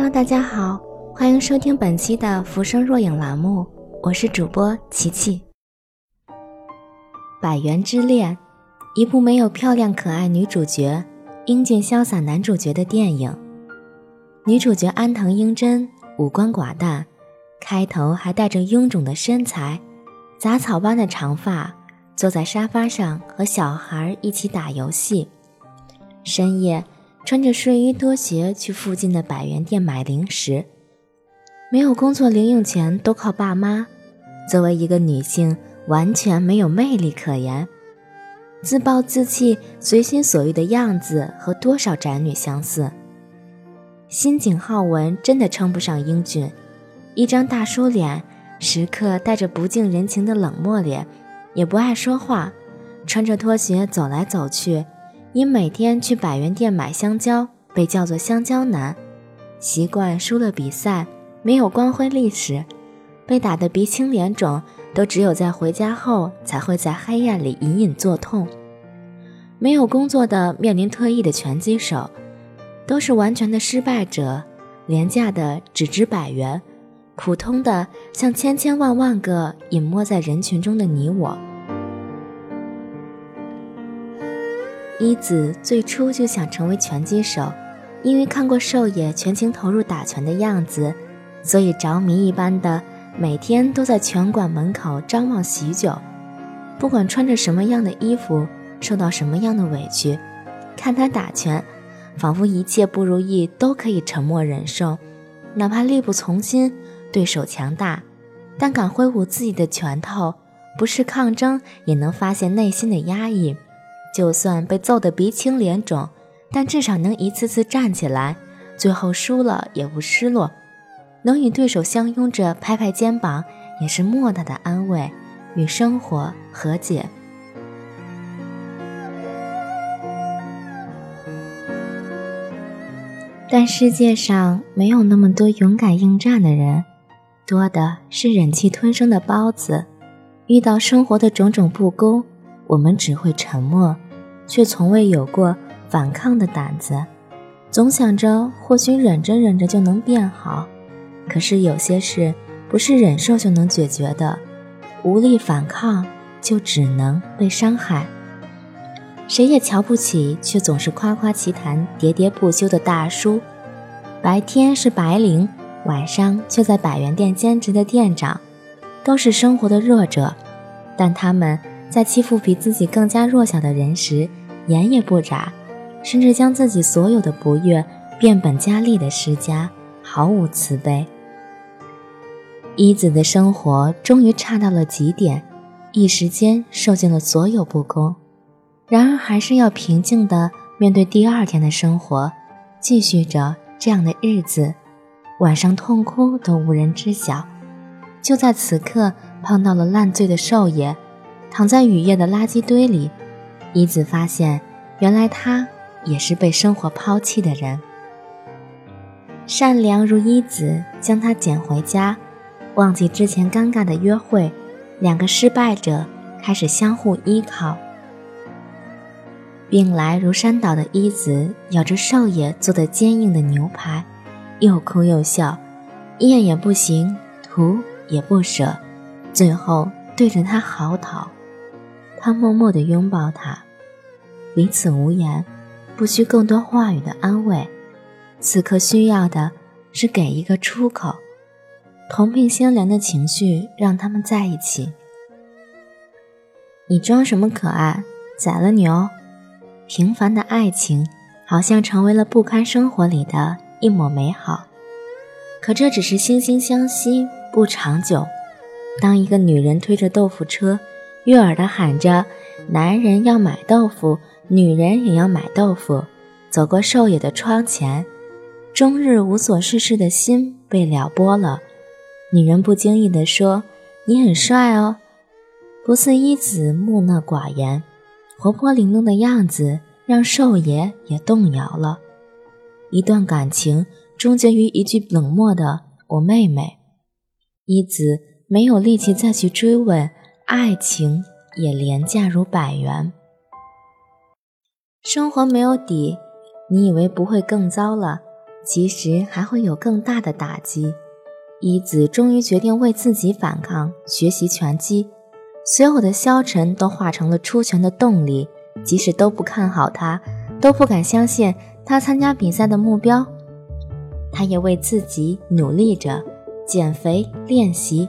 Hello，大家好，欢迎收听本期的《浮生若影》栏目，我是主播琪琪。《百元之恋》，一部没有漂亮可爱女主角、英俊潇洒男主角的电影。女主角安藤英真五官寡淡，开头还带着臃肿的身材，杂草般的长发，坐在沙发上和小孩一起打游戏。深夜。穿着睡衣拖鞋去附近的百元店买零食，没有工作零用钱都靠爸妈。作为一个女性，完全没有魅力可言，自暴自弃、随心所欲的样子和多少宅女相似。新井浩文真的称不上英俊，一张大叔脸，时刻带着不近人情的冷漠脸，也不爱说话，穿着拖鞋走来走去。因每天去百元店买香蕉，被叫做香蕉男，习惯输了比赛，没有光辉历史，被打得鼻青脸肿，都只有在回家后才会在黑暗里隐隐作痛。没有工作的面临退役的拳击手，都是完全的失败者，廉价的只值百元，普通的像千千万万个隐没在人群中的你我。一子最初就想成为拳击手，因为看过寿爷全情投入打拳的样子，所以着迷一般的每天都在拳馆门口张望许久。不管穿着什么样的衣服，受到什么样的委屈，看他打拳，仿佛一切不如意都可以沉默忍受，哪怕力不从心，对手强大，但敢挥舞自己的拳头，不是抗争，也能发现内心的压抑。就算被揍得鼻青脸肿，但至少能一次次站起来，最后输了也不失落，能与对手相拥着拍拍肩膀，也是莫大的安慰，与生活和解。但世界上没有那么多勇敢应战的人，多的是忍气吞声的包子。遇到生活的种种不公。我们只会沉默，却从未有过反抗的胆子。总想着或许忍着忍着就能变好，可是有些事不是忍受就能解决的。无力反抗，就只能被伤害。谁也瞧不起，却总是夸夸其谈、喋喋不休的大叔。白天是白领，晚上却在百元店兼职的店长，都是生活的弱者，但他们。在欺负比自己更加弱小的人时，眼也不眨，甚至将自己所有的不悦变本加厉的施加，毫无慈悲。一子的生活终于差到了极点，一时间受尽了所有不公，然而还是要平静地面对第二天的生活，继续着这样的日子，晚上痛哭都无人知晓。就在此刻，碰到了烂醉的少爷。躺在雨夜的垃圾堆里，一子发现，原来他也是被生活抛弃的人。善良如一子将他捡回家，忘记之前尴尬的约会，两个失败者开始相互依靠。病来如山倒的一子咬着少爷做的坚硬的牛排，又哭又笑，咽也不行，吐也不舍，最后对着他嚎啕。他默默地拥抱她，彼此无言，不需更多话语的安慰。此刻需要的是给一个出口。同病相怜的情绪让他们在一起。你装什么可爱？宰了你哦！平凡的爱情好像成为了不堪生活里的一抹美好，可这只是惺惺相惜，不长久。当一个女人推着豆腐车。悦耳的喊着：“男人要买豆腐，女人也要买豆腐。”走过寿爷的窗前，终日无所事事的心被撩拨了。女人不经意地说：“你很帅哦。”不似一子木讷寡言，活泼灵动的样子让寿爷也动摇了。一段感情终结于一句冷漠的“我妹妹”，一子没有力气再去追问。爱情也廉价如百元，生活没有底，你以为不会更糟了？其实还会有更大的打击。一子终于决定为自己反抗，学习拳击，所有的消沉都化成了出拳的动力。即使都不看好他，都不敢相信他参加比赛的目标，他也为自己努力着，减肥练习。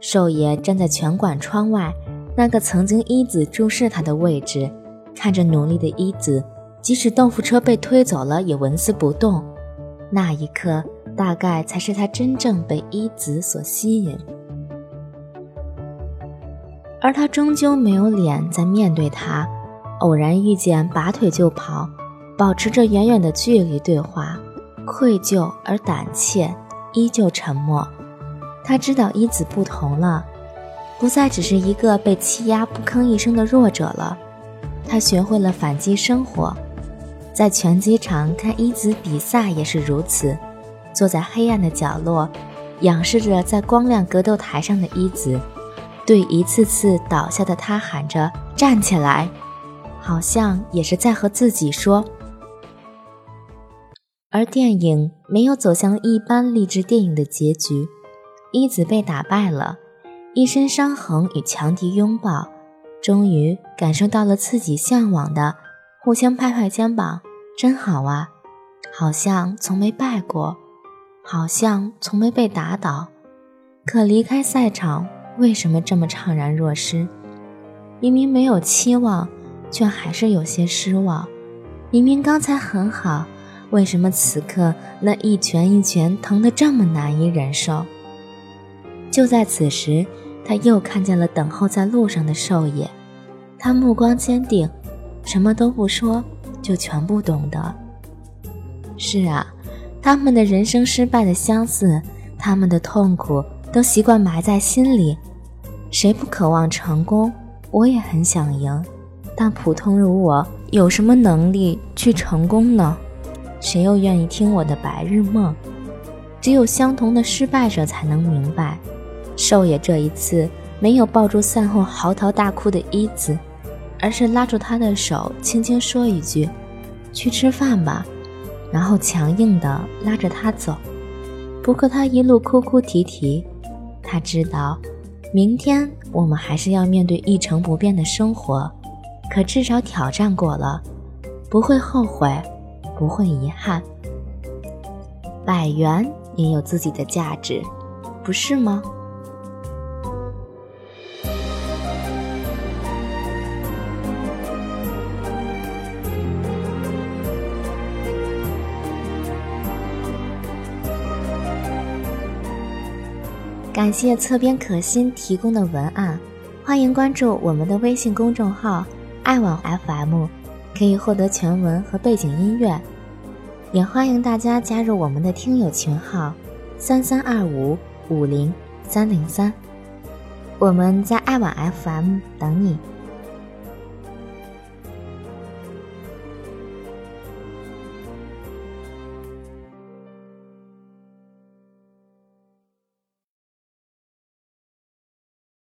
寿爷站在拳馆窗外，那个曾经一子注视他的位置，看着努力的一子，即使豆腐车被推走了，也纹丝不动。那一刻。大概才是他真正被一子所吸引，而他终究没有脸再面对他。偶然遇见，拔腿就跑，保持着远远的距离对话，愧疚而胆怯，依旧沉默。他知道一子不同了，不再只是一个被欺压不吭一声的弱者了。他学会了反击生活，在拳击场看一子比赛也是如此。坐在黑暗的角落，仰视着在光亮格斗台上的一子，对一次次倒下的他喊着“站起来”，好像也是在和自己说。而电影没有走向一般励志电影的结局，一子被打败了，一身伤痕与强敌拥抱，终于感受到了自己向往的，互相拍拍肩膀，真好啊，好像从没败过。好像从没被打倒，可离开赛场，为什么这么怅然若失？明明没有期望，却还是有些失望。明明刚才很好，为什么此刻那一拳一拳疼得这么难以忍受？就在此时，他又看见了等候在路上的兽爷，他目光坚定，什么都不说，就全部懂得。是啊。他们的人生失败的相似，他们的痛苦都习惯埋在心里。谁不渴望成功？我也很想赢，但普通如我，有什么能力去成功呢？谁又愿意听我的白日梦？只有相同的失败者才能明白。寿爷这一次没有抱住赛后嚎啕大哭的一子，而是拉住他的手，轻轻说一句：“去吃饭吧。”然后强硬地拉着他走，不过他一路哭哭啼啼。他知道，明天我们还是要面对一成不变的生活，可至少挑战过了，不会后悔，不会遗憾。百元也有自己的价值，不是吗？感谢侧边可心提供的文案，欢迎关注我们的微信公众号“爱网 FM”，可以获得全文和背景音乐。也欢迎大家加入我们的听友群号：三三二五五零三零三。我们在爱网 FM 等你。